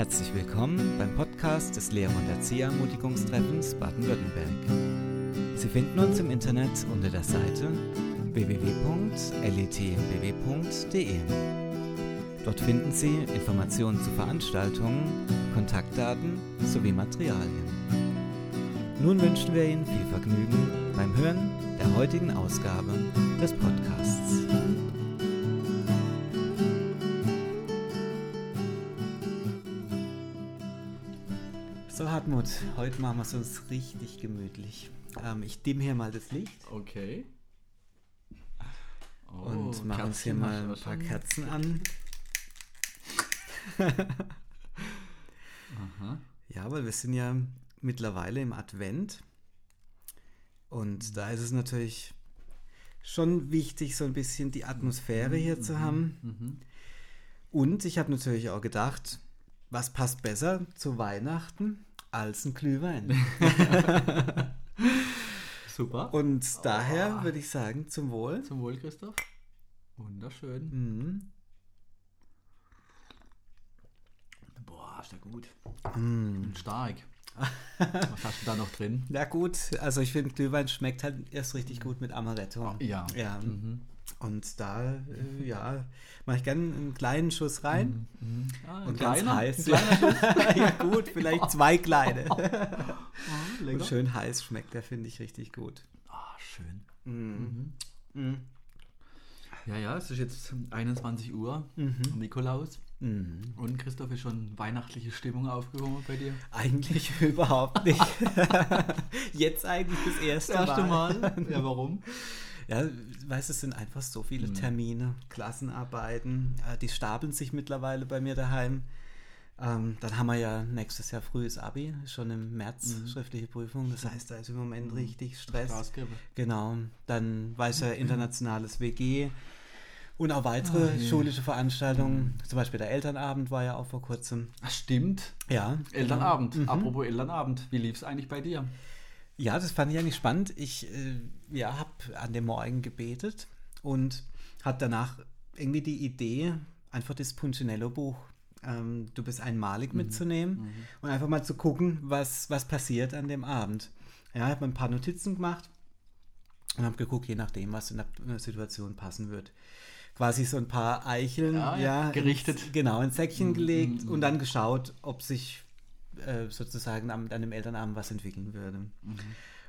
Herzlich willkommen beim Podcast des Lehrer- und Erzieherermutigungstreffens Baden-Württemberg. Sie finden uns im Internet unter der Seite www.letmbw.de. Dort finden Sie Informationen zu Veranstaltungen, Kontaktdaten sowie Materialien. Nun wünschen wir Ihnen viel Vergnügen beim Hören der heutigen Ausgabe des Podcasts. Hartmut, heute machen wir es uns richtig gemütlich. Ähm, ich dimm hier mal das Licht Okay. Oh, und mache uns hier mal ein paar Kerzen an. Aha. Ja, weil wir sind ja mittlerweile im Advent. Und da ist es natürlich schon wichtig, so ein bisschen die Atmosphäre hier zu haben. Mhm. Und ich habe natürlich auch gedacht, was passt besser zu Weihnachten als ein Glühwein? Super. Und daher würde ich sagen, zum Wohl. Zum Wohl, Christoph. Wunderschön. Mhm. Boah, ist ja gut. Und stark. Was hast du da noch drin? Ja gut, also ich finde, Glühwein schmeckt halt erst richtig gut mit Amaretto. Ja. Ja. Mhm. Und da, äh, ja, mache ich gerne einen kleinen Schuss rein. Mhm. Ah, ein Und kleiner, ganz heiß. Ja gut, vielleicht zwei kleine. Ah, Und schön heiß schmeckt der, finde ich richtig gut. Ah, schön. Mhm. Mhm. Ja, ja, es ist jetzt 21 Uhr, Nikolaus. Mhm. Und Christoph ist schon weihnachtliche Stimmung aufgekommen bei dir. Eigentlich überhaupt nicht. Jetzt eigentlich das erste, Ja, warum? Ja, weißt du, es sind einfach so viele Mhm. Termine, Klassenarbeiten, äh, die stapeln sich mittlerweile bei mir daheim. Ähm, dann haben wir ja nächstes Jahr frühes Abi, schon im März Mhm. schriftliche Prüfung. Das heißt, da ist im Moment richtig Stress. Glasgeber. Genau. Dann weiß ja internationales WG und auch weitere je. schulische Veranstaltungen. Zum Beispiel der Elternabend war ja auch vor kurzem. Ach, stimmt. Ja. Elternabend. Mhm. Apropos Elternabend. Wie lief es eigentlich bei dir? Ja, das fand ich eigentlich spannend. Ich äh, ja, habe an dem Morgen gebetet und hatte danach irgendwie die Idee, einfach das Punchinello-Buch ähm, Du bist einmalig mitzunehmen und einfach mal zu gucken, was, was passiert an dem Abend. Ja, ich habe mir ein paar Notizen gemacht und habe geguckt, je nachdem, was in der Situation passen wird. Quasi so ein paar Eicheln Ja, ja, ja, gerichtet. Ins, genau, ins Säckchen Mhm, gelegt mhm, und dann geschaut, ob sich äh, sozusagen am, an dem Elternabend was entwickeln würde.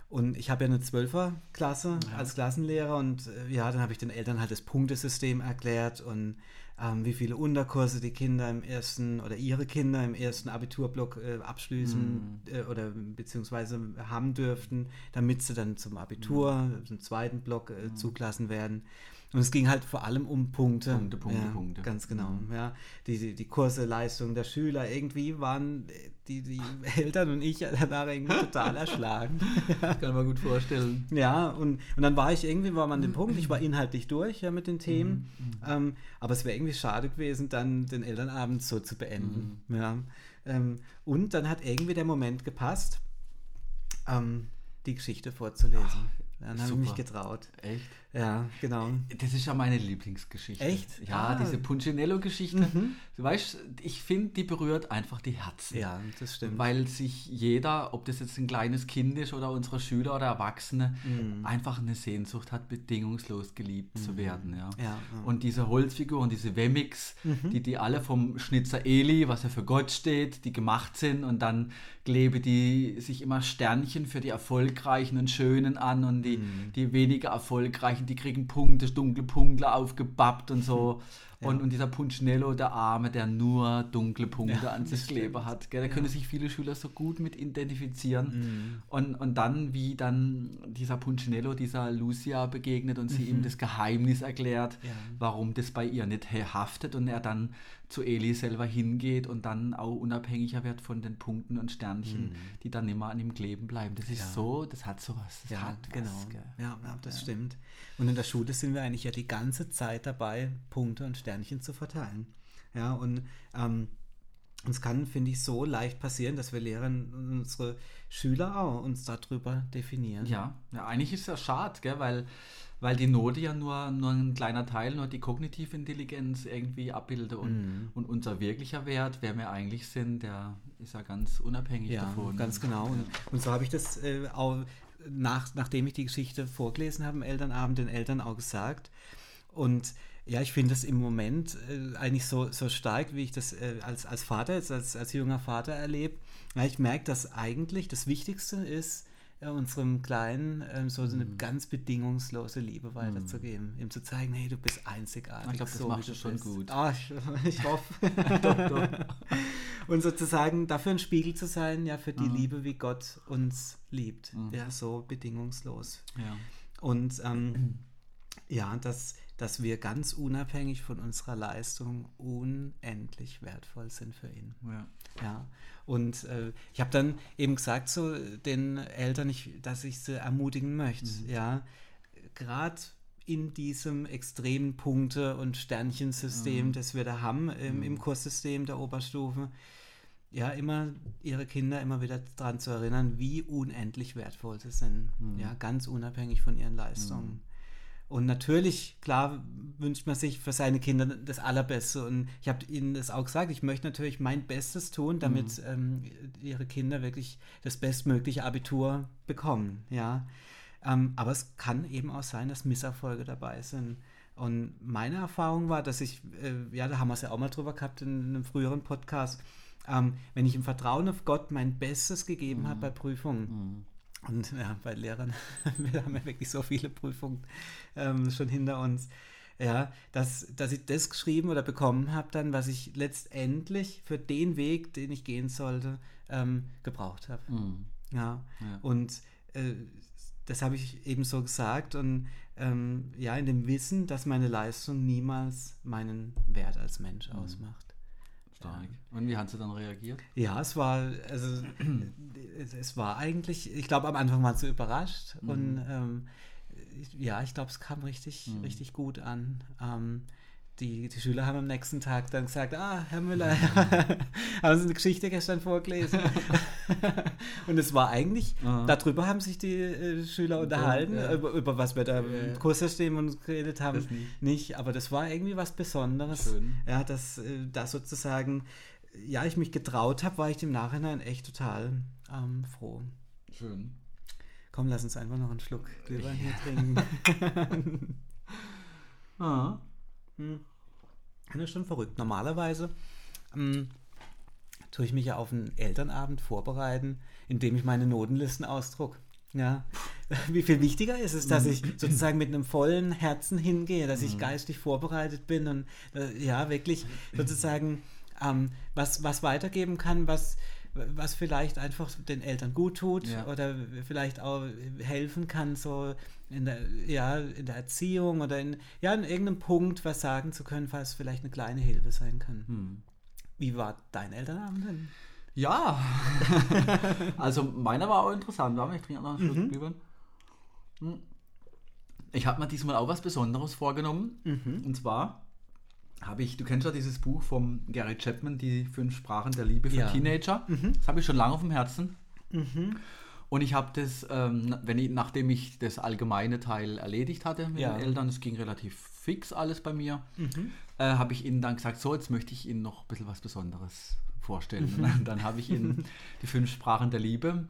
Und ich habe ja eine Zwölferklasse Ja. als Klassenlehrer und äh, ja, dann habe ich den Eltern halt das Punktesystem erklärt und ähm, wie viele Unterkurse die Kinder im ersten oder ihre Kinder im ersten Abiturblock äh, abschließen äh, oder beziehungsweise haben dürften, damit sie dann zum Abitur, zum zweiten Block äh, zugelassen werden. Und es ging halt vor allem um Punkte. Punkte, Punkte, ja, Punkte. Ganz genau. Mhm. Ja, die, die, die Kurse, Leistungen der Schüler, irgendwie waren die, die Eltern und ich danach irgendwie total erschlagen. Das kann man gut vorstellen. Ja, und, und dann war ich irgendwie, war man an dem Punkt, ich war inhaltlich durch ja, mit den Themen, Mhm, ähm, aber es wäre irgendwie schade gewesen, dann den Elternabend so zu beenden. Mhm. Ja, ähm, und dann hat irgendwie der Moment gepasst, ähm, die Geschichte vorzulesen. dann habe ich mich getraut. Echt? Ja, genau. Das ist ja meine Lieblingsgeschichte. Echt? Ja, Ah. diese Punchinello-Geschichte. Du weißt, ich finde, die berührt einfach die Herzen. Ja, das stimmt. Weil sich jeder, ob das jetzt ein kleines Kind ist oder unsere Schüler oder Erwachsene, Mhm. einfach eine Sehnsucht hat, bedingungslos geliebt zu werden. Ja. Ja, ja. Und diese Holzfiguren, diese Wemmix, die, die alle vom Schnitzer Eli, was ja für Gott steht, die gemacht sind und dann klebe die sich immer Sternchen für die Erfolgreichen und Schönen an und die, die weniger Erfolgreichen, die kriegen Punkte, dunkle Punkte aufgebappt und so. Und, und dieser Punchinello, der Arme, der nur dunkle Punkte Ja, an sich das klebe stimmt. hat. Gell? Da können sich viele Schüler so gut mit identifizieren. Mhm. Und, und dann, wie dann dieser Punchinello dieser Lucia begegnet und sie ihm das Geheimnis erklärt, Ja. warum das bei ihr nicht haftet und er dann zu Eli selber hingeht und dann auch unabhängiger wird von den Punkten und Sternchen, die dann immer an ihm kleben bleiben. Das ist Ja. so, das hat sowas. Das Ja, hat was, genau. gell? Ja, ja, das stimmt. Und in der Schule sind wir eigentlich ja die ganze Zeit dabei, Punkte und Sternchen zu verteilen. Ja, und ähm, Und es kann, finde ich, so leicht passieren, dass wir Lehrer und unsere Schüler auch uns darüber definieren. Ja, ja eigentlich ist es ja schade, gell? weil weil die Note ja nur, nur ein kleiner Teil, nur die kognitive Intelligenz irgendwie abbildet und, mm. und unser wirklicher Wert, wer wir eigentlich sind, der ist ja ganz unabhängig ja, davon. ganz genau. Und, und so habe ich das äh, auch, nach, nachdem ich die Geschichte vorgelesen habe, im Elternabend den Eltern auch gesagt. Und ja, ich finde das im Moment äh, eigentlich so, so stark, wie ich das äh, als, als Vater, als, als junger Vater erlebe. Ja, ich merke, dass eigentlich das Wichtigste ist, äh, unserem Kleinen ähm, so eine mhm. ganz bedingungslose Liebe weiterzugeben. Mhm. Ihm zu zeigen, hey, du bist einzigartig. Ich glaube, das so, machst du schon bist. gut. Ah, ich, ich hoffe. doch, doch. Und sozusagen dafür ein Spiegel zu sein, ja, für die mhm. Liebe, wie Gott uns liebt. Mhm. Ja, so bedingungslos. Ja. Und ähm, ja, dass, dass wir ganz unabhängig von unserer Leistung unendlich wertvoll sind für ihn. Ja. Ja, und äh, ich habe dann eben gesagt zu den Eltern, ich, dass ich sie ermutigen möchte, mhm. ja, gerade in diesem extremen Punkte- und Sternchensystem, mhm. das wir da haben im, mhm. im Kurssystem der Oberstufe, ja, immer ihre Kinder immer wieder daran zu erinnern, wie unendlich wertvoll sie sind, mhm. ja, ganz unabhängig von ihren Leistungen. Und natürlich, klar, wünscht man sich für seine Kinder das Allerbeste. Und ich habe ihnen das auch gesagt, ich möchte natürlich mein Bestes tun, damit mhm. ähm, ihre Kinder wirklich das bestmögliche Abitur bekommen. Ja. Ähm, aber es kann eben auch sein, dass Misserfolge dabei sind. Und meine Erfahrung war, dass ich, äh, ja, da haben wir es ja auch mal drüber gehabt in einem früheren Podcast, ähm, wenn ich im Vertrauen auf Gott mein Bestes gegeben mhm. habe bei Prüfungen, mhm und ja, bei Lehrern, wir haben ja wirklich so viele Prüfungen ähm, schon hinter uns. Ja, dass, dass ich das geschrieben oder bekommen habe, dann, was ich letztendlich für den Weg, den ich gehen sollte, ähm, gebraucht habe. Mhm. Ja. ja. Und äh, das habe ich eben so gesagt und ähm, ja, in dem Wissen, dass meine Leistung niemals meinen Wert als Mensch mhm. ausmacht. Stark. Und wie hast du dann reagiert? Ja, es war, also es, es war eigentlich, ich glaube am Anfang war es so überrascht mhm. und ähm, ja, ich glaube, es kam richtig, mhm. richtig gut an. Ähm, die, die Schüler haben am nächsten Tag dann gesagt, ah, Herr Müller, haben Sie eine Geschichte gestern vorgelesen? und es war eigentlich, Aha. darüber haben sich die äh, Schüler unterhalten, ja. über, über, was wir da im Kurssystem und geredet haben, nicht. aber das war irgendwie was Besonderes. Schön. Ja, dass äh, da sozusagen, ja, ich mich getraut habe, war ich im Nachhinein echt total ähm, froh. Schön. Komm, lass uns einfach noch einen Schluck Glühwein hier trinken. ah. Hm. Das ist schon verrückt. Normalerweise ähm, tue ich mich ja auf einen Elternabend vorbereiten, indem ich meine Notenlisten ausdrucke. Ja, wie viel wichtiger ist es, dass ich sozusagen mit einem vollen Herzen hingehe, dass ich mhm. geistig vorbereitet bin und äh, ja, wirklich sozusagen ähm, was, was weitergeben kann, was, was vielleicht einfach den Eltern gut tut ja. oder vielleicht auch helfen kann, so in der, ja, in der Erziehung oder in, ja, in irgendeinem Punkt was sagen zu können, falls es vielleicht eine kleine Hilfe sein kann. Hm. Wie war dein Elternabend denn? Ja, also meiner war auch interessant. Ich trinke noch einen Schluck mhm. Glühwein. Hm. Ich habe mir diesmal auch was Besonderes vorgenommen. Mhm. Und zwar habe ich, du kennst ja dieses Buch von Gary Chapman, die fünf Sprachen der Liebe für ja. Teenager. Mhm. Das habe ich schon lange auf dem Herzen. Mhm. Und ich habe das, ähm, wenn ich, nachdem ich das allgemeine Teil erledigt hatte mit ja. den Eltern, es ging relativ fix alles bei mir, mhm. äh, habe ich ihnen dann gesagt, so, jetzt möchte ich ihnen noch ein bisschen was Besonderes vorstellen. Mhm. Und dann habe ich ihnen die fünf Sprachen der Liebe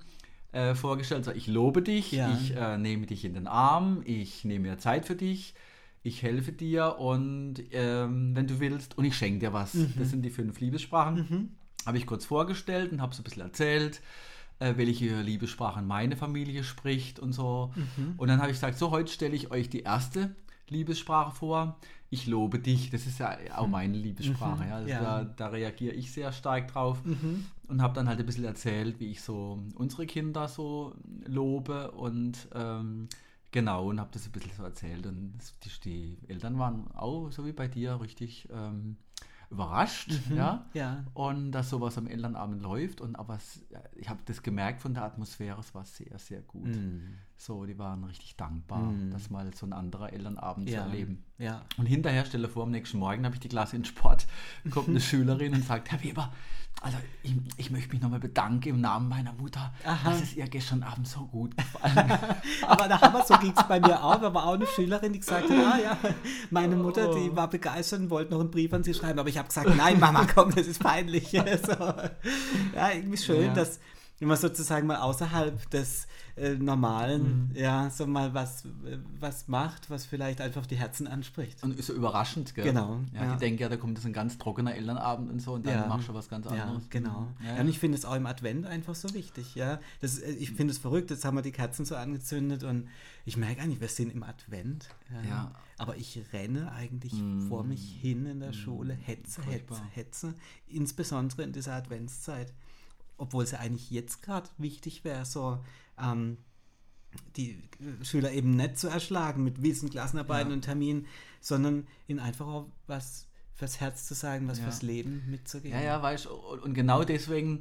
äh, vorgestellt. So, ich lobe dich, ja. ich äh, nehme dich in den Arm, ich nehme mir Zeit für dich, ich helfe dir und ähm, wenn du willst und ich schenke dir was. Mhm. Das sind die fünf Liebessprachen. Mhm. Habe ich kurz vorgestellt und habe so ein bisschen erzählt, äh, welche Liebessprachen meine Familie spricht und so. Mhm. Und dann habe ich gesagt, so heute stelle ich euch die erste Liebessprache vor. Ich lobe dich, das ist ja auch mhm. meine Liebessprache. Mhm. Ja. Also ja. Da, da, reagiere ich sehr stark drauf mhm. und habe dann halt ein bisschen erzählt, wie ich so unsere Kinder so lobe und ähm, Genau, und habe das ein bisschen so erzählt. Und die, die, Eltern waren auch, so wie bei dir, richtig ähm, überrascht, mhm, ja? ja. Und dass sowas am Elternabend läuft. Und aber es, ich habe das gemerkt von der Atmosphäre, es war sehr, sehr gut. Mhm. So, die waren richtig dankbar, Mhm. das mal so ein anderer Elternabend Ja. zu erleben. Ja. Und hinterher, stelle vor, am nächsten Morgen habe ich die Klasse in Sport, kommt eine Schülerin und sagt, Herr Weber, also ich, ich möchte mich nochmal bedanken im Namen meiner Mutter, Aha. dass es ihr gestern Abend so gut gefallen hat. Aber da haben wir, so ging es bei mir auch. Da war auch eine Schülerin, die gesagt hat, ah ja, meine Mutter, die war begeistert und wollte noch einen Brief an sie schreiben. Aber ich habe gesagt, nein, Mama, komm, das ist peinlich. so. Ja, irgendwie schön, Ja. dass wenn man sozusagen mal außerhalb des äh, Normalen, ja, so mal was, äh, was macht, was vielleicht einfach die Herzen anspricht. Und ist so überraschend, gell? Genau, Ja, ja. Die denken ja, da kommt das ein ganz trockener Elternabend und so und dann Ja. machst du was ganz Ja, anderes. genau. Ja, Ja, und ich finde es auch im Advent einfach so wichtig, ja. Das, äh, ich finde es verrückt, jetzt haben wir die Kerzen so angezündet und ich merke eigentlich, wir sind im Advent. Ja. Aber ich renne eigentlich Mm. vor mich hin in der Schule, hetze, hetze, furchtbar. hetze, insbesondere in dieser Adventszeit. Obwohl es ja eigentlich jetzt gerade wichtig wäre, so ähm, die äh, Schüler eben nicht zu erschlagen mit Wissen, Klassenarbeiten Ja. und Terminen, sondern ihnen einfach auch was fürs Herz zu sagen, was Ja. fürs Leben mitzugeben. Ja, ja, weißt du, und und genau deswegen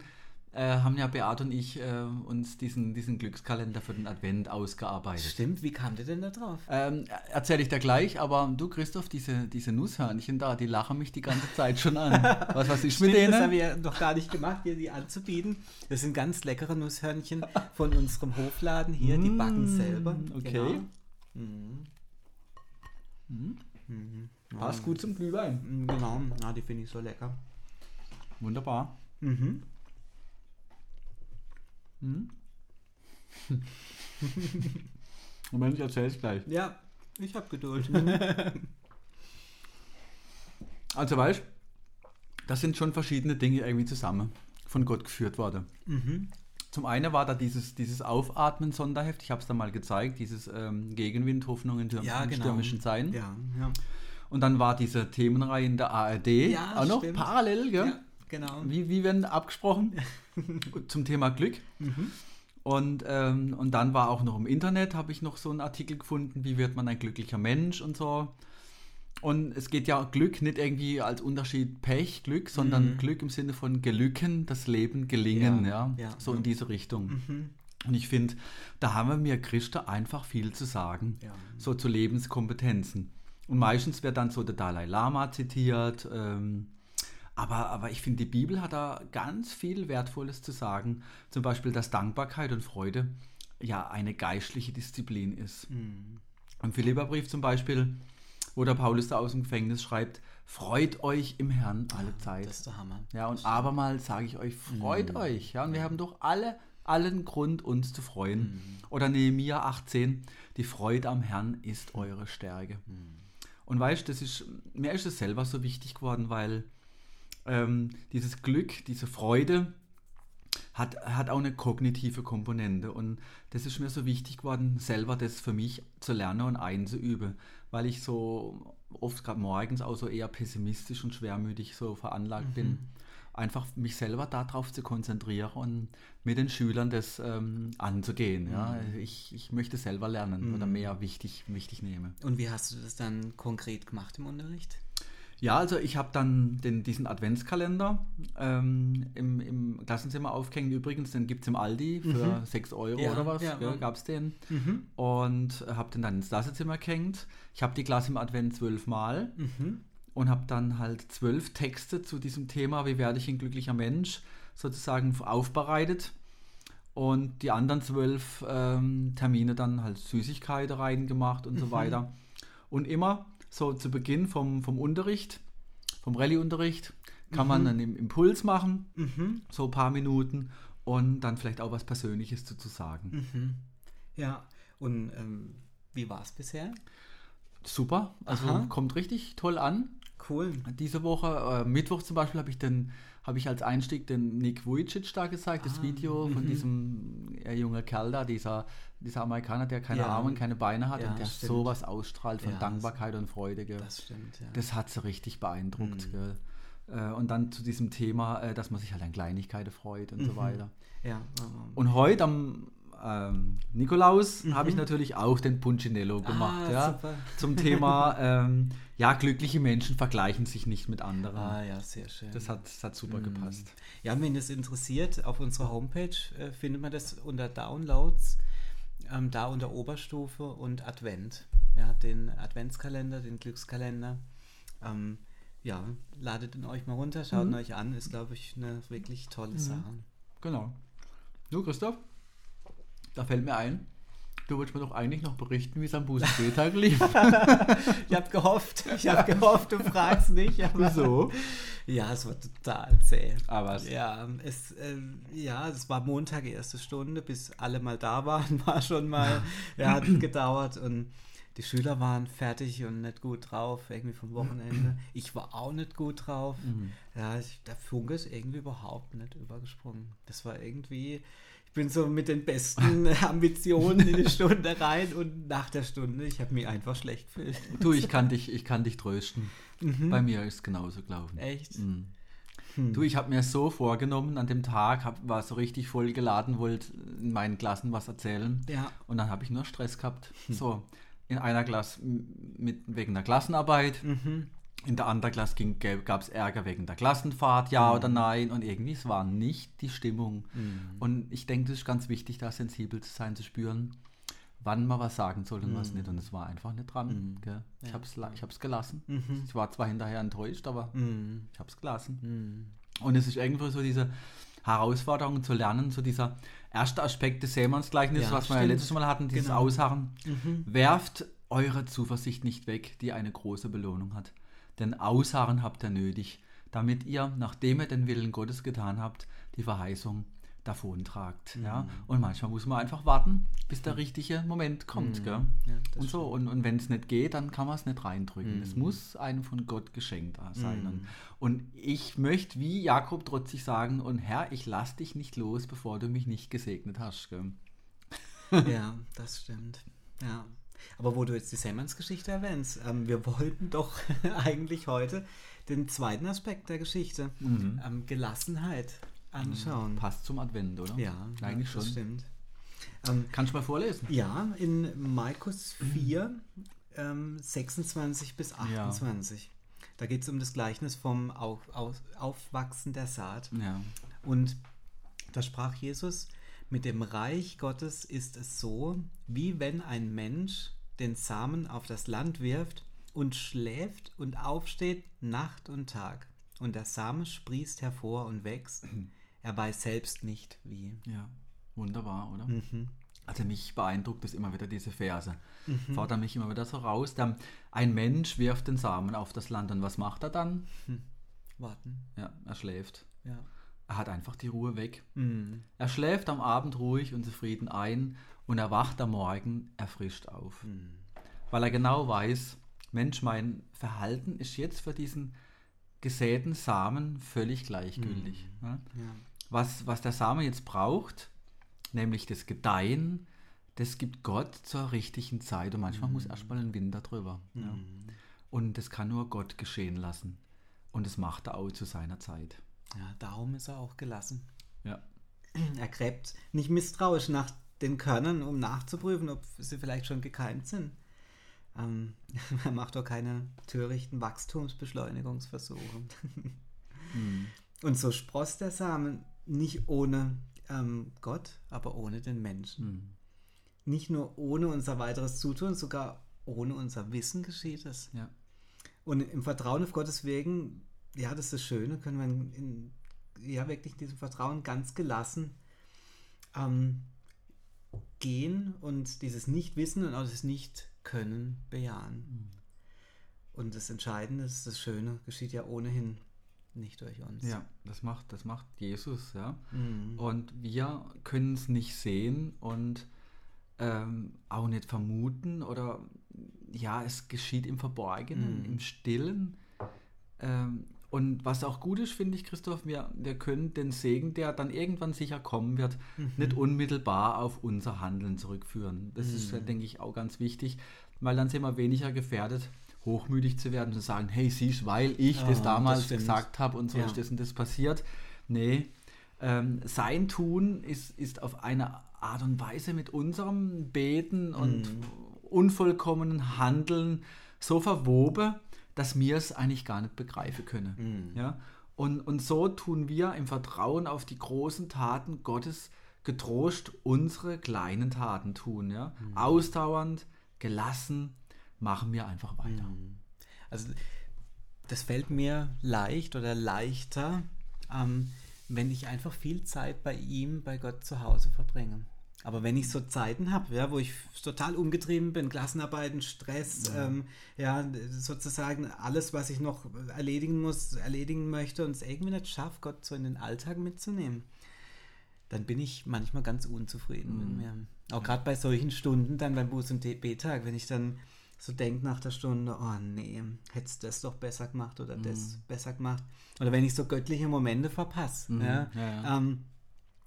äh, haben ja Beat und ich äh, uns diesen, diesen Glückskalender für den Advent ausgearbeitet. Stimmt, wie kam der denn da drauf? Ähm, Erzähle ich dir gleich, aber du, Christoph, diese, diese Nusshörnchen da, die lachen mich die ganze Zeit schon an. Was, was ist mit Stimmt, das haben denen? wir ja noch gar nicht gemacht, hier die anzubieten. Das sind ganz leckere Nusshörnchen von unserem Hofladen hier, die backen Mm, selber. okay. Genau. Mhm. Mhm. Passt gut zum Glühwein. Mhm, Genau, na, die finde ich so lecker. Wunderbar. Mhm. Mhm. Moment, ich erzähl's gleich. Ja, ich habe Geduld. Also weißt das sind schon verschiedene Dinge irgendwie zusammen von Gott geführt worden. mhm. Zum einen war da dieses, dieses Aufatmen-Sonderheft, ich habe es da mal gezeigt, dieses ähm, Gegenwind, Hoffnung in, Stürm Ja, genau. stürmischen Zeiten. Ja, ja. Und dann war diese Themenreihe in der ARD Ja, auch noch stimmt. parallel, gell? ja genau. Wie, wie werden abgesprochen zum Thema Glück. Mhm. Und, ähm, und dann war auch noch im Internet, habe ich noch so einen Artikel gefunden, wie wird man ein glücklicher Mensch und so. Und es geht ja Glück nicht irgendwie als Unterschied Pech, Glück, sondern Mhm. Glück im Sinne von Gelücken, das Leben gelingen, Ja, ja, ja, so ja. in diese Richtung. Mhm. Und ich finde, da haben wir mir Christen einfach viel zu sagen, Ja. so zu Lebenskompetenzen. Und meistens wird dann so der Dalai Lama zitiert, ähm, aber, aber ich finde, die Bibel hat da ganz viel Wertvolles zu sagen. Zum Beispiel, dass Dankbarkeit und Freude ja eine geistliche Disziplin ist. Mhm. Im Philipperbrief zum Beispiel, wo der Paulus da aus dem Gefängnis schreibt, freut euch im Herrn alle Zeit. Das ist der Hammer. Ja, und abermals sage ich euch, freut Mhm. euch. Ja, und wir haben doch alle allen Grund, uns zu freuen. Mhm. Oder Nehemiah 18, die Freude am Herrn ist eure Stärke. Mhm. Und weißt du, das ist, mir ist es selber so wichtig geworden, weil ähm, dieses Glück, diese Freude hat, hat auch eine kognitive Komponente. Und das ist mir so wichtig geworden, selber das für mich zu lernen und einzuüben, weil ich so oft gerade morgens auch so eher pessimistisch und schwermütig so veranlagt bin. Einfach mich selber darauf zu konzentrieren und mit den Schülern das ähm, anzugehen. Ja? Ich, ich möchte selber lernen oder mehr wichtig, wichtig nehmen. Und wie hast du das dann konkret gemacht im Unterricht? Ja, also ich habe dann den, diesen Adventskalender ähm, im, im Klassenzimmer aufgehängt. Übrigens, den gibt es im Aldi für 6 Euro Ja, oder was. ja. gell, gab es den. Mhm. Und habe den dann ins Klassenzimmer gehängt. Ich habe die Klasse im Advent zwölfmal Mhm. und habe dann halt zwölf Texte zu diesem Thema, wie werde ich ein glücklicher Mensch, sozusagen aufbereitet. Und die anderen zwölf ähm, Termine dann halt Süßigkeiten reingemacht und so weiter. Und immer so zu Beginn vom, vom Unterricht, vom Rallye-Unterricht, kann man einen Impuls machen, Mhm. so ein paar Minuten und dann vielleicht auch was Persönliches dazu sagen. Mhm. Ja, und ähm, wie war es bisher? Super, also Aha. kommt richtig toll an. Cool. Diese Woche, äh, Mittwoch zum Beispiel, habe ich den habe ich als Einstieg den Nick Vujicic da gezeigt, das Ah, Video von mhm. diesem äh, junge Kerl da, dieser, dieser Amerikaner, der keine Ja. Arme und keine Beine hat Ja, und der stimmt. sowas ausstrahlt von Ja, Dankbarkeit und Freude. Gell. Das stimmt, ja. Das hat sie richtig beeindruckt. Mhm. Gell. Äh, Und dann zu diesem Thema, äh, dass man sich halt an Kleinigkeiten freut und so Mhm. weiter. ja, Und heute am ähm, Nikolaus habe ich natürlich auch den Punchinello gemacht. Mhm. Ah, ja, super. Zum Thema, ähm, ja, glückliche Menschen vergleichen sich nicht mit anderen. ah ja, sehr schön. Das hat, das hat super Mhm. gepasst. Ja, wenn das interessiert, auf unserer Homepage äh, findet man das unter Downloads. ähm, da unter Oberstufe und Advent. Er hat den Adventskalender, den Glückskalender. Ähm, ja, ladet ihn euch mal runter, schaut ihn euch an. Ist, glaube ich, eine wirklich tolle Sache. Genau. Du, Christoph, da fällt mir ein, du wolltest mir doch eigentlich noch berichten, wie es am Busenseetag lief. Ich habe gehofft, ich habe gehofft, du fragst nicht. Wieso? Ja, es war total zäh. Aber es- ja, es, äh, ja, es war Montag, erste Stunde, bis alle mal da waren, war schon mal, ja, hat gedauert und die Schüler waren fertig und nicht gut drauf, irgendwie vom Wochenende. Ich war auch nicht gut drauf. Mhm. Ja, ich, der Funke ist irgendwie überhaupt nicht übergesprungen. Das war irgendwie, ich bin so mit den besten Ambitionen in die Stunde rein und nach der Stunde, ich habe mich einfach schlecht gefühlt. Du, ich kann dich, ich kann dich trösten. Bei mir ist es genauso gelaufen. Echt? Mhm. Hm. Du, ich habe mir so vorgenommen, an dem Tag hab, war so richtig voll geladen, wollte in meinen Klassen was erzählen. Ja. Und dann habe ich nur Stress gehabt. Hm. So, in einer Klasse mit, wegen der Klassenarbeit, Mhm. In der anderen Klasse gab es Ärger wegen der Klassenfahrt, ja oder nein. Und irgendwie, es war nicht die Stimmung. Und ich denke, das ist ganz wichtig, da sensibel zu sein, zu spüren, wann man was sagen soll und was nicht. Und es war einfach nicht dran. Gell? Ich habe es ich hab's gelassen. Ich war zwar hinterher enttäuscht, aber Mhm. ich habe es gelassen. Mhm. Und es ist irgendwo so diese Herausforderung zu lernen, so dieser erste Aspekt des Seemannsgleichnisses, Ja, was wir ja stimmt. letztes Mal hatten, dieses Genau. Ausharren. Werft eure Zuversicht nicht weg, die eine große Belohnung hat. Denn Ausharren habt ihr nötig, damit ihr, nachdem ihr den Willen Gottes getan habt, die Verheißung davontragt. Ja? Und manchmal muss man einfach warten, bis der richtige Moment kommt. Gell? Ja, und so, und, und wenn es nicht geht, dann kann man es nicht reindrücken. Es muss einem von Gott geschenkt sein. Und, und ich möchte wie Jakob trotzig sagen, und Herr, ich lass dich nicht los, bevor du mich nicht gesegnet hast. Gell? Ja, das stimmt. Ja. Aber wo du jetzt die Semmans-Geschichte erwähnst, ähm, wir wollten doch eigentlich heute den zweiten Aspekt der Geschichte, ähm, Gelassenheit, anschauen. Passt zum Advent, oder? Ja, eigentlich ja, schon. stimmt. Ähm, Kannst du mal vorlesen? ja, in Markus 4, ähm, 26 bis 28. Da geht es um das Gleichnis vom Auf, Auf, Aufwachsen der Saat. Ja. Und da sprach Jesus, mit dem Reich Gottes ist es so, wie wenn ein Mensch den Samen auf das Land wirft und schläft und aufsteht Nacht und Tag. Und der Same sprießt hervor und wächst. Er weiß selbst nicht wie. Ja, wunderbar, oder? Mhm. Also mich beeindruckt es immer wieder diese Verse. Fordern mich immer wieder so raus. Der, ein Mensch wirft den Samen auf das Land und was macht er dann? Warten. Ja, er schläft. Ja. Er hat einfach die Ruhe weg. Mhm. Er schläft am Abend ruhig und zufrieden ein und er wacht am Morgen erfrischt auf. Weil er genau weiß, Mensch, mein Verhalten ist jetzt für diesen gesäten Samen völlig gleichgültig. ne? Ja. Was, was der Same jetzt braucht, nämlich das Gedeihen, das gibt Gott zur richtigen Zeit. Und manchmal muss erstmal ein Winter drüber. Ja. Und das kann nur Gott geschehen lassen. Und das macht er auch zu seiner Zeit. Ja, darum ist er auch gelassen. Ja. Er gräbt nicht misstrauisch nach den Körnern, um nachzuprüfen, ob sie vielleicht schon gekeimt sind. Ähm, er macht doch keine törichten Wachstumsbeschleunigungsversuche. Und so sproßt der Samen nicht ohne ähm, Gott, aber ohne den Menschen. Nicht nur ohne unser weiteres Zutun, sogar ohne unser Wissen geschieht es. Ja. Und im Vertrauen auf Gottes Wegen, ja, das ist das Schöne, können wir in, in, ja wirklich in diesem Vertrauen ganz gelassen ähm, gehen und dieses Nicht-Wissen und auch das Nicht-Können bejahen. Und das Entscheidende ist, das Schöne geschieht ja ohnehin nicht durch uns. Ja, das macht, das macht Jesus, ja. Mhm. Und wir können es nicht sehen und ähm, auch nicht vermuten oder ja, es geschieht im Verborgenen, im Stillen. Ähm, und was auch gut ist, finde ich, Christoph, wir, wir können den Segen, der dann irgendwann sicher kommen wird, nicht unmittelbar auf unser Handeln zurückführen. Das ist, äh, denke ich, auch ganz wichtig, weil dann sind wir weniger gefährdet, hochmütig zu werden, zu sagen, hey, siehst, weil ich Ah, das das damals stimmt. gesagt habe und so Ja. ist das und das passiert. Nee, ähm, sein Tun ist, ist auf eine Art und Weise mit unserem Beten und Mhm. unvollkommenen Handeln so verwoben, dass wir es eigentlich gar nicht begreifen können. Mhm. Ja? Und, und so tun wir im Vertrauen auf die großen Taten Gottes getrost unsere kleinen Taten tun. Ja? Mhm. Ausdauernd, gelassen, machen wir einfach weiter. Mhm. Also das fällt mir leicht oder leichter, ähm, wenn ich einfach viel Zeit bei ihm, bei Gott zu Hause verbringe. Aber wenn ich so Zeiten habe, ja, wo ich total umgetrieben bin, Klassenarbeiten, Stress, ja. Ähm, ja, sozusagen alles, was ich noch erledigen muss, erledigen möchte und es irgendwie nicht schaffe, Gott so in den Alltag mitzunehmen, dann bin ich manchmal ganz unzufrieden mhm. mit mir. Auch gerade bei solchen Stunden, dann beim Buß- und B-Tag, wenn ich dann so denke nach der Stunde, oh nee, hättest du das doch besser gemacht oder mhm. das besser gemacht. Oder wenn ich so göttliche Momente verpasse, mhm. ja, ja, ähm,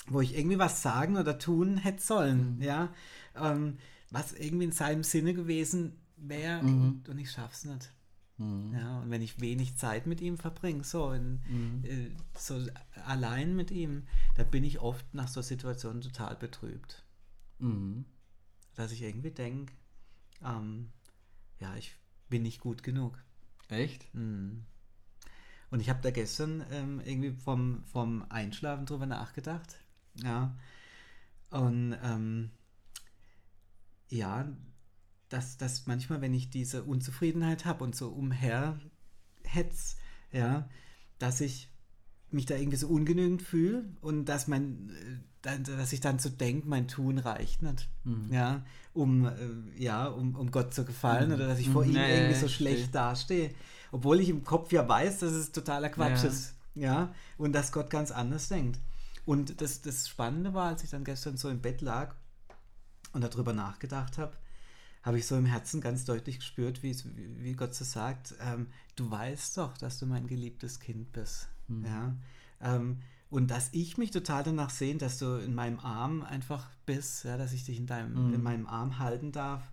wo ich irgendwie was sagen oder tun hätte sollen, mhm. ja, ähm, was irgendwie in seinem Sinne gewesen wäre mhm. und ich schaff's nicht. Mhm. Ja, und wenn ich wenig Zeit mit ihm verbringe, so, in, mhm. äh, so allein mit ihm, dann bin ich oft nach so Situationen total betrübt. Mhm. Dass ich irgendwie denke, ähm, ja, ich bin nicht gut genug. Echt? Mhm. Und ich habe da gestern ähm, irgendwie vom, vom Einschlafen drüber nachgedacht. Ja. Und ähm, ja, dass, dass manchmal, wenn ich diese Unzufriedenheit habe und so umherhetz, ja, dass ich mich da irgendwie so ungenügend fühle und dass mein, äh, dass ich dann so denke, mein Tun reicht nicht, mhm. ja, um, äh, ja, um, um Gott zu gefallen mhm. oder dass ich vor mhm. ihm nee, irgendwie so schlecht stehe. dastehe, obwohl ich im Kopf ja weiß, dass es totaler Quatsch ja. ist, ja, und dass Gott ganz anders denkt. Und das, das Spannende war, als ich dann gestern so im Bett lag und darüber nachgedacht habe, habe ich so im Herzen ganz deutlich gespürt, wie, wie Gott so sagt, ähm, du weißt doch, dass du mein geliebtes Kind bist. Mhm. Ja? Ähm, und dass ich mich total danach sehne, dass du in meinem Arm einfach bist, ja, dass ich dich in, deinem, mhm. in meinem Arm halten darf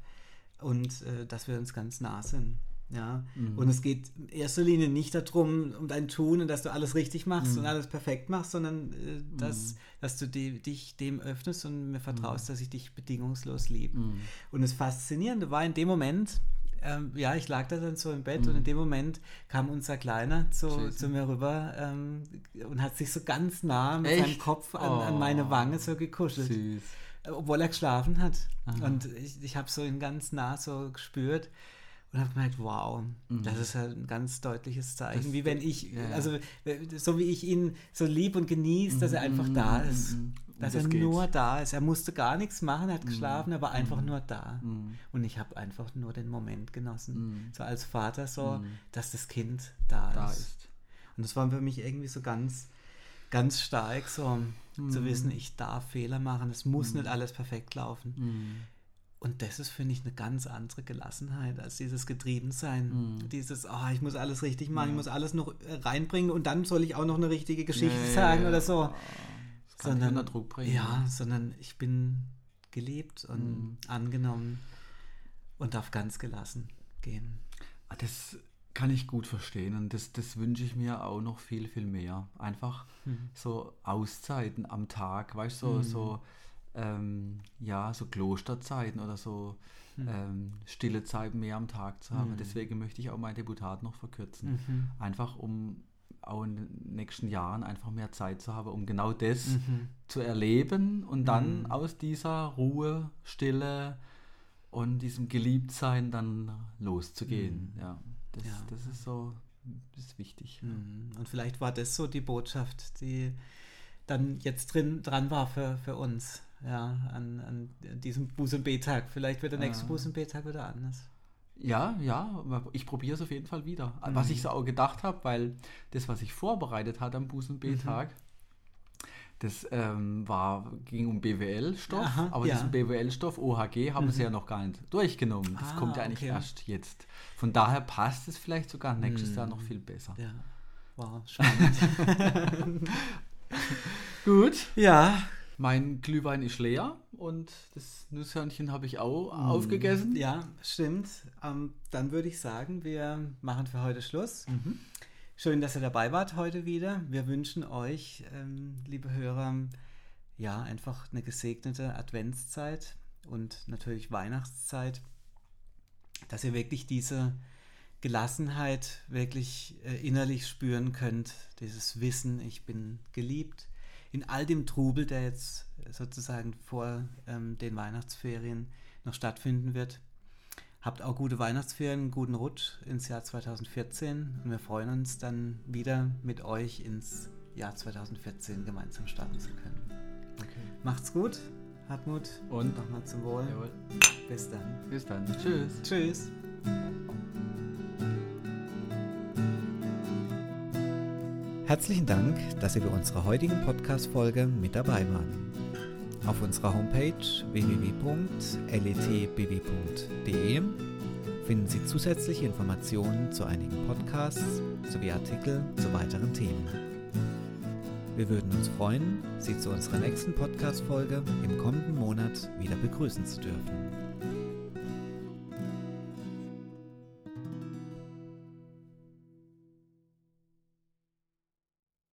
und äh, dass wir uns ganz nah sind. Ja, mhm. und es geht in erster Linie nicht darum, um dein Tun und dass du alles richtig machst mhm. und alles perfekt machst, sondern äh, dass, mhm. dass du die, dich dem öffnest und mir vertraust, mhm. dass ich dich bedingungslos liebe. Mhm. Und das Faszinierende war in dem Moment, ähm, ja, ich lag da dann so im Bett und in dem Moment kam unser Kleiner zu, zu mir rüber ähm, und hat sich so ganz nah mit Echt? seinem Kopf an, oh. an meine Wange so gekuschelt. Süß. Obwohl er geschlafen hat. Aha. Und ich, ich habe so ihn ganz nah so gespürt und habe gemerkt, wow, mhm. das ist halt ein ganz deutliches Zeichen. Das, wie wenn ich, ja, also so wie ich ihn so lieb und genieße, dass er einfach da mhm, ist. Mhm. Dass er geht. nur da ist. Er musste gar nichts machen, er hat mhm. geschlafen, er war einfach nur da. Und ich habe einfach nur den Moment genossen. So als Vater so, dass das Kind da, da ist. ist. Und das war für mich irgendwie so ganz, ganz stark, so zu wissen, ich darf Fehler machen, es muss nicht alles perfekt laufen und das ist, finde ich, eine ganz andere Gelassenheit als dieses Getriebensein. Mhm. Dieses, oh, ich muss alles richtig machen, ja. ich muss alles noch äh, reinbringen und dann soll ich auch noch eine richtige Geschichte ja, sagen ja, oder so. Das kann sondern, unter Druck bringen. Ja, sondern ich bin geliebt und mhm. angenommen und darf ganz gelassen gehen. Ah, das kann ich gut verstehen und das, das wünsche ich mir auch noch viel, viel mehr. Einfach mhm. so Auszeiten am Tag, weißt du, so, so mhm ähm, ja, so Klosterzeiten oder so mhm. ähm, stille Zeiten mehr am Tag zu haben. Mhm. Deswegen möchte ich auch mein Deputat noch verkürzen. Mhm. Einfach um auch in den nächsten Jahren einfach mehr Zeit zu haben, um genau das mhm. zu erleben und dann mhm. aus dieser Ruhe, Stille und diesem Geliebtsein dann loszugehen. Mhm. Ja, das, ja. das ist so das ist wichtig. Und vielleicht war das so die Botschaft, die dann jetzt drin dran war für, für uns ja, an, an diesem und B-Tag. Vielleicht wird der nächste ja. Buß- und B-Tag wieder anders. Ja, ja, ich probiere es auf jeden Fall wieder. Mhm. Was ich so auch gedacht habe, weil das, was ich vorbereitet hatte am und B-Tag, mhm. das ähm, war, ging um BWL-Stoff, aber ja. diesen BWL-Stoff, OHG, haben mhm. sie ja noch gar nicht durchgenommen. Das ah, kommt ja eigentlich okay. erst jetzt. Von daher passt es vielleicht sogar nächstes Jahr noch mhm. viel besser. Ja, wow, spannend. Gut. Ja, mein Glühwein ist leer und das Nusshörnchen habe ich auch mm. aufgegessen. Ja, stimmt. Ähm, dann würde ich sagen, wir machen für heute Schluss. Mhm. Schön, dass ihr dabei wart heute wieder. Wir wünschen euch, ähm, liebe Hörer, ja, einfach eine gesegnete Adventszeit und natürlich Weihnachtszeit, dass ihr wirklich diese Gelassenheit wirklich äh, innerlich spüren könnt, dieses Wissen, ich bin geliebt, in all dem Trubel, der jetzt sozusagen vor ähm, den Weihnachtsferien noch stattfinden wird. Habt auch gute Weihnachtsferien, guten Rutsch ins Jahr 2014 und wir freuen uns dann wieder mit euch ins Jahr 2014 gemeinsam starten zu können. Okay. Macht's gut, Hartmut. Und nochmal zum Wohl. Jawohl. Bis dann. Bis dann. Tschüss. Tschüss. Herzlichen Dank, dass Sie bei unserer heutigen Podcast-Folge mit dabei waren. Auf unserer Homepage www.letbw.de finden Sie zusätzliche Informationen zu einigen Podcasts sowie Artikel zu weiteren Themen. Wir würden uns freuen, Sie zu unserer nächsten Podcast-Folge im kommenden Monat wieder begrüßen zu dürfen.